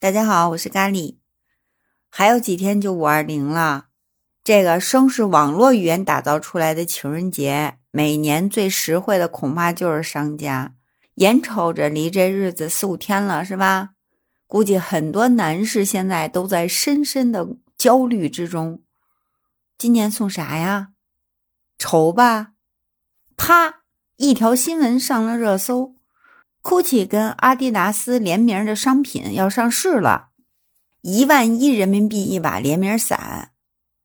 大家好，我是咖喱。还有几天就五二零了，这个生是网络语言打造出来的情人节，每年最实惠的恐怕就是商家。眼瞅着离这日子四五天了，是吧？估计很多男士现在都在深深的焦虑之中。今年送啥呀？愁吧！啪，一条新闻上了热搜。GUCCI 跟阿迪达斯联名的商品要上市了，一万一人民币一把联名伞，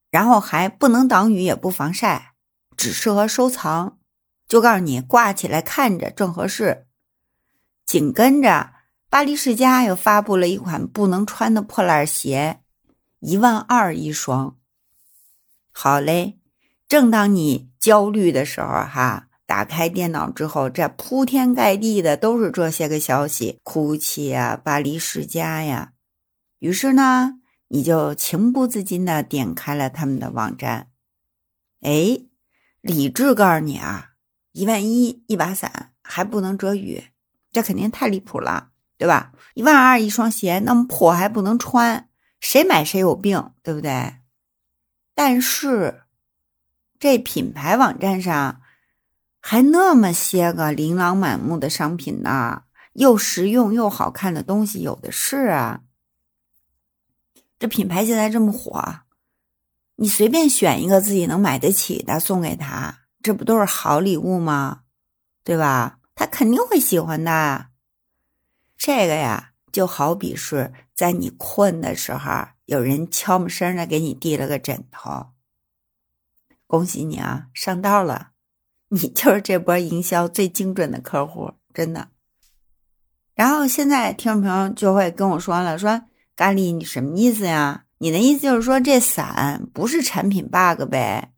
然后还不能挡雨也不防晒，只适合收藏，就告诉你挂起来看着正合适。紧跟着，巴黎世家又发布了一款不能穿的破烂鞋，一万二一双。好嘞，正当你焦虑的时候，哈。打开电脑之后，这铺天盖地的都是这些个消息，GUCCI 呀，巴黎世家呀。于是呢，你就情不自禁的点开了他们的网站。哎，理智告诉你啊，一万一一把伞还不能遮雨，这肯定太离谱了，对吧？一万二一双鞋那么破还不能穿，谁买谁有病，对不对？但是这品牌网站上。还那么些个琳琅满目的商品呢，又实用又好看的东西有的是啊。这品牌现在这么火，你随便选一个自己能买得起的送给他，这不都是好礼物吗？对吧？他肯定会喜欢的。这个呀，就好比是在你困的时候，有人悄没声的给你递了个枕头。恭喜你啊，上道了。你就是这波营销最精准的客户，真的。然后现在听众朋友就会跟我说了，说咖喱，你什么意思呀？你的意思就是说这伞不是产品 bug 呗？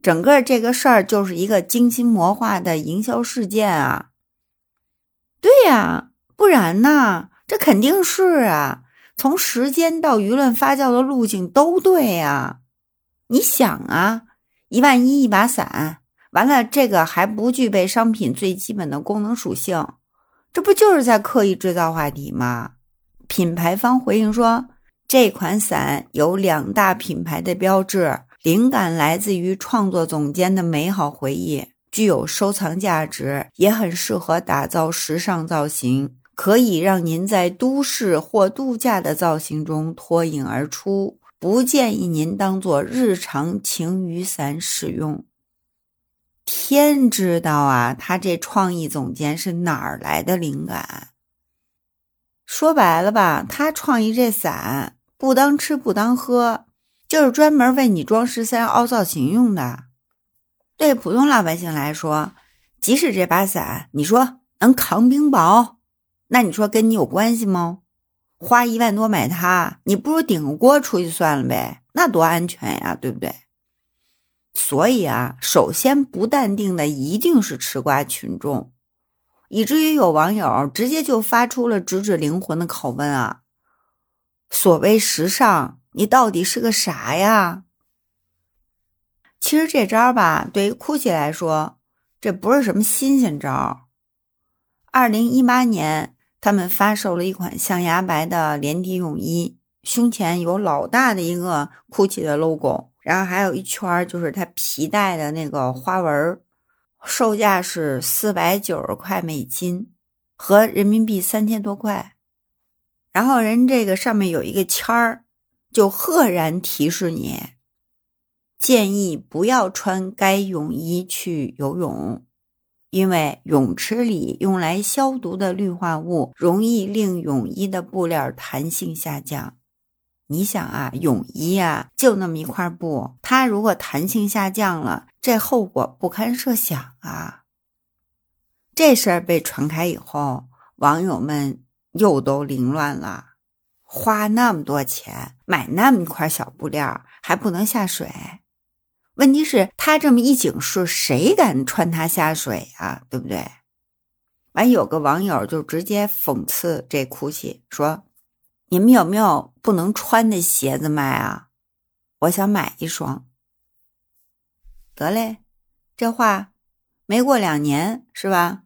整个这个事儿就是一个精心谋划的营销事件啊？对呀，不然呢？这肯定是啊，从时间到舆论发酵的路径都对呀。你想啊，一万一一把伞。完了，这个还不具备商品最基本的功能属性，这不就是在刻意制造话题吗？品牌方回应说，这款伞有两大品牌的标志，灵感来自于创作总监的美好回忆，具有收藏价值，也很适合打造时尚造型，可以让您在都市或度假的造型中脱颖而出。不建议您当做日常晴雨伞使用。天知道啊，他这创意总监是哪儿来的灵感？说白了吧，他创意这伞不当吃不当喝，就是专门为你装十三凹造型用的。对普通老百姓来说，即使这把伞你说能扛冰雹，那你说跟你有关系吗？花一万多买它，你不如顶个锅出去算了呗，那多安全呀，对不对？所以啊，首先不淡定的一定是吃瓜群众，以至于有网友直接就发出了直指灵魂的拷问啊：所谓时尚，你到底是个啥呀？其实这招吧，对于 GUCCI 来说，这不是什么新鲜招。二零一八年，他们发售了一款象牙白的连体泳衣，胸前有老大的一个 GUCCI 的 logo。然后还有一圈就是它皮带的那个花纹，售价是四百九十块美金，合人民币三千多块。然后人这个上面有一个签儿，就赫然提示你，建议不要穿该泳衣去游泳，因为泳池里用来消毒的氯化物容易令泳衣的布料弹性下降。你想啊，泳衣啊，就那么一块布，它如果弹性下降了，这后果不堪设想啊！这事儿被传开以后，网友们又都凌乱了。花那么多钱买那么一块小布料，还不能下水？问题是，他这么一警示，谁敢穿它下水啊？对不对？完，有个网友就直接讽刺这哭泣说。你们有没有不能穿的鞋子卖啊？我想买一双。得嘞，这话没过两年是吧？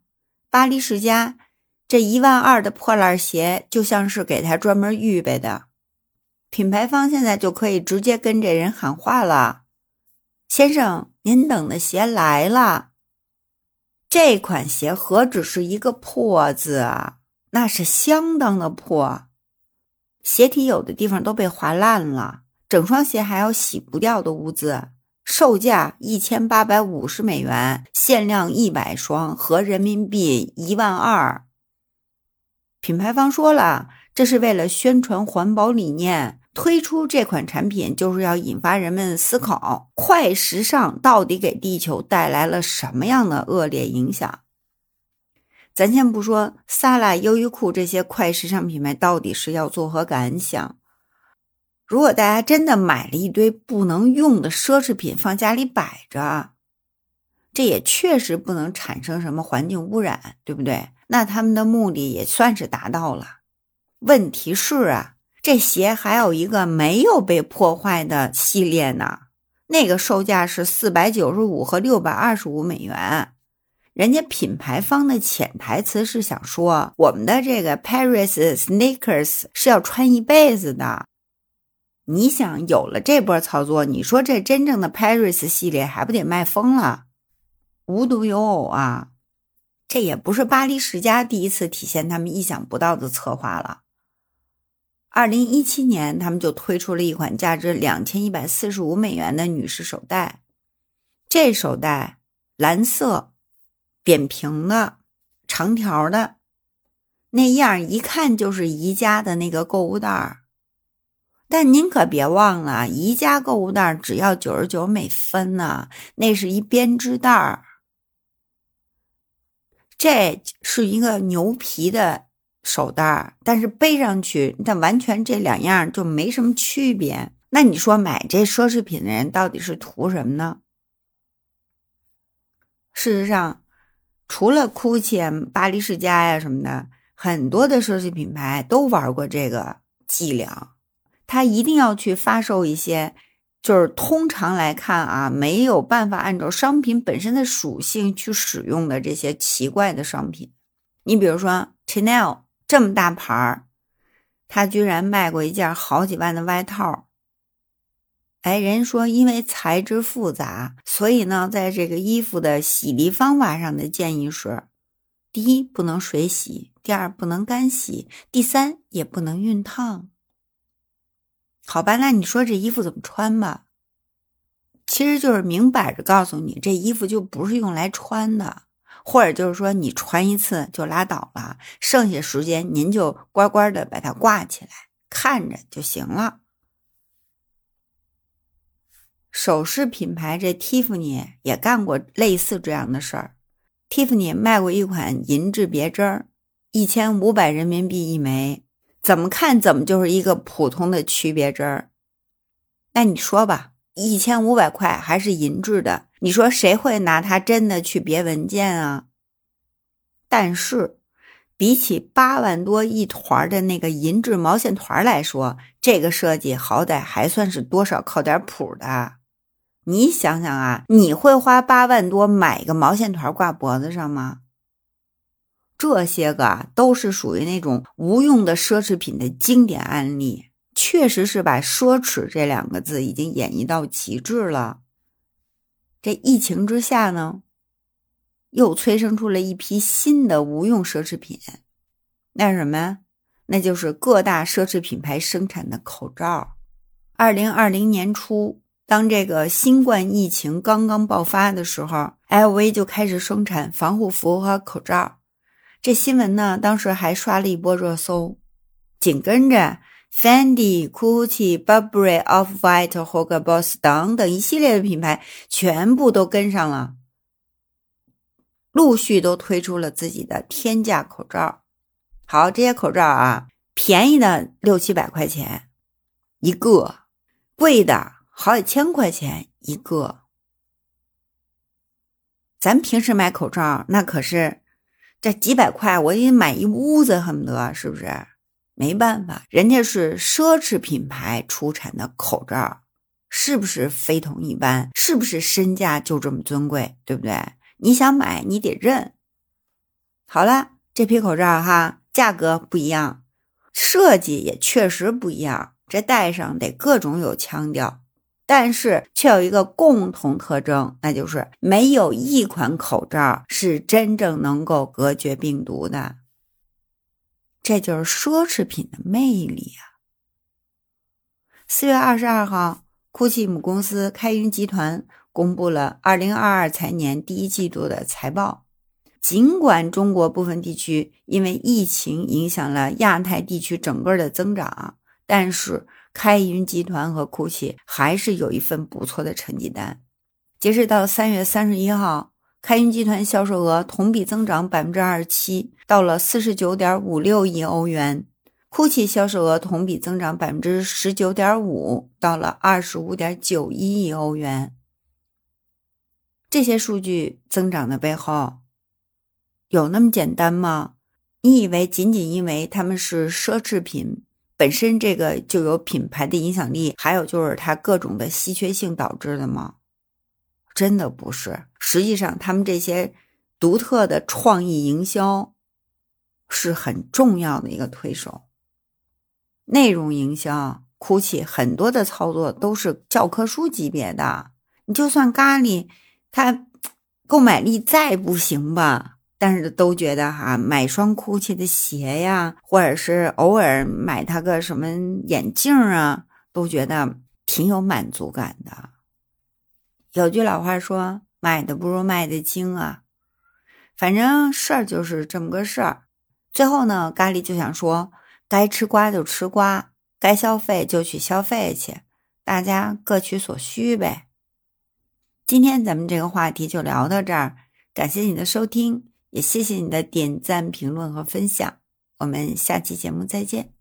巴黎世家这一万二的破烂鞋就像是给他专门预备的。品牌方现在就可以直接跟这人喊话了：“先生，您等的鞋来了。这款鞋何止是一个破字啊，那是相当的破，鞋底有的地方都被划烂了，整双鞋还有洗不掉的污渍。售价一千八百五十美元，限量一百双，合人民币一万二。品牌方说了，这是为了宣传环保理念。”推出这款产品就是要引发人们思考：快时尚到底给地球带来了什么样的恶劣影响？咱先不说萨拉、优衣库这些快时尚品牌到底是要作何感想。如果大家真的买了一堆不能用的奢侈品放家里摆着，这也确实不能产生什么环境污染，对不对？那他们的目的也算是达到了。问题是啊。这鞋还有一个没有被破坏的系列呢，那个售价是四百九十五和六百二十五美元。人家品牌方的潜台词是想说，我们的这个 Paris Sneakers 是要穿一辈子的。你想，有了这波操作，你说这真正的 Paris 系列还不得卖疯了？无独有偶啊，这也不是巴黎世家第一次体现他们意想不到的策划了。二零一七年，他们就推出了一款价值两千一百四十五美元的女士手袋。这手袋蓝色，扁平的，长条的，那样一看就是宜家的那个购物袋儿。但您可别忘了，宜家购物袋只要九十九美分呢，那是一编织袋儿。这是一个牛皮的。手袋，但是背上去，但完全这两样就没什么区别。那你说买这奢侈品的人到底是图什么呢？事实上，除了 GUCCI、巴黎世家呀什么的，很多的奢侈品牌都玩过这个伎俩。他一定要去发售一些，就是通常来看啊，没有办法按照商品本身的属性去使用的这些奇怪的商品。你比如说 Chanel。这么大牌儿，他居然卖过一件好几万的外套。哎，人说因为材质复杂，所以呢，在这个衣服的洗涤方法上的建议是：第一，不能水洗；第二，不能干洗；第三，也不能熨烫。好吧，那你说这衣服怎么穿吧？其实就是明摆着告诉你，这衣服就不是用来穿的。或者就是说，你穿一次就拉倒了，剩下时间您就乖乖的把它挂起来，看着就行了。首饰品牌这 Tiffany 也干过类似这样的事儿。Tiffany 卖过一款银质别针儿，一千五百人民币一枚，怎么看怎么就是一个普通的曲别针儿。那你说吧，一千五百块还是银质的？你说谁会拿它真的去别文件啊？但是，比起八万多一团的那个银质毛线团来说，这个设计好歹还算是多少靠点谱的。你想想啊，你会花八万多买个毛线团挂脖子上吗？这些个都是属于那种无用的奢侈品的经典案例，确实是把奢侈这两个字已经演绎到极致了。这疫情之下呢，又催生出了一批新的无用奢侈品，那是什么呀？那就是各大奢侈品牌生产的口罩。二零二零年初，当这个新冠疫情刚刚爆发的时候，LV 就开始生产防护服和口罩。这新闻呢，当时还刷了一波热搜。紧跟着。Fendi、Gucci、Burberry、Off-White、Hugo Boss 等等一系列的品牌全部都跟上了，陆续都推出了自己的天价口罩。好，这些口罩啊，便宜的六七百块钱一个，贵的好几千块钱一个。咱平时买口罩，那可是这几百块，我得买一屋子，恨不得是不是？没办法，人家是奢侈品牌出产的口罩，是不是非同一般？是不是身价就这么尊贵？对不对？你想买，你得认。好了，这批口罩哈，价格不一样，设计也确实不一样，这戴上得各种有腔调，但是却有一个共同特征，那就是没有一款口罩是真正能够隔绝病毒的。这就是奢侈品的魅力啊！四月二十二号，GUCCI 母公司开云集团公布了二零二二财年第一季度的财报。尽管中国部分地区因为疫情影响了亚太地区整个的增长，但是开云集团和 GUCCI 还是有一份不错的成绩单。截止到三月三十一号。开云集团销售额同比增长百分之二十七，到了四十九点五六亿欧元。GUCCI 销售额同比增长百分之十九点五，到了二十五点九一亿欧元。这些数据增长的背后，有那么简单吗？你以为仅仅因为他们是奢侈品本身，这个就有品牌的影响力，还有就是它各种的稀缺性导致的吗？真的不是，实际上他们这些独特的创意营销是很重要的一个推手。内容营销，GUCCI 很多的操作都是教科书级别的。你就算咖喱，它 购买力再不行吧，但是都觉得哈，买双 GUCCI 的鞋呀，或者是偶尔买它个什么眼镜啊，都觉得挺有满足感的。有句老话说：“买的不如卖的精啊。”反正事儿就是这么个事儿。最后呢，咖喱就想说：“该吃瓜就吃瓜，该消费就去消费去，大家各取所需呗。”今天咱们这个话题就聊到这儿，感谢你的收听，也谢谢你的点赞、评论和分享。我们下期节目再见。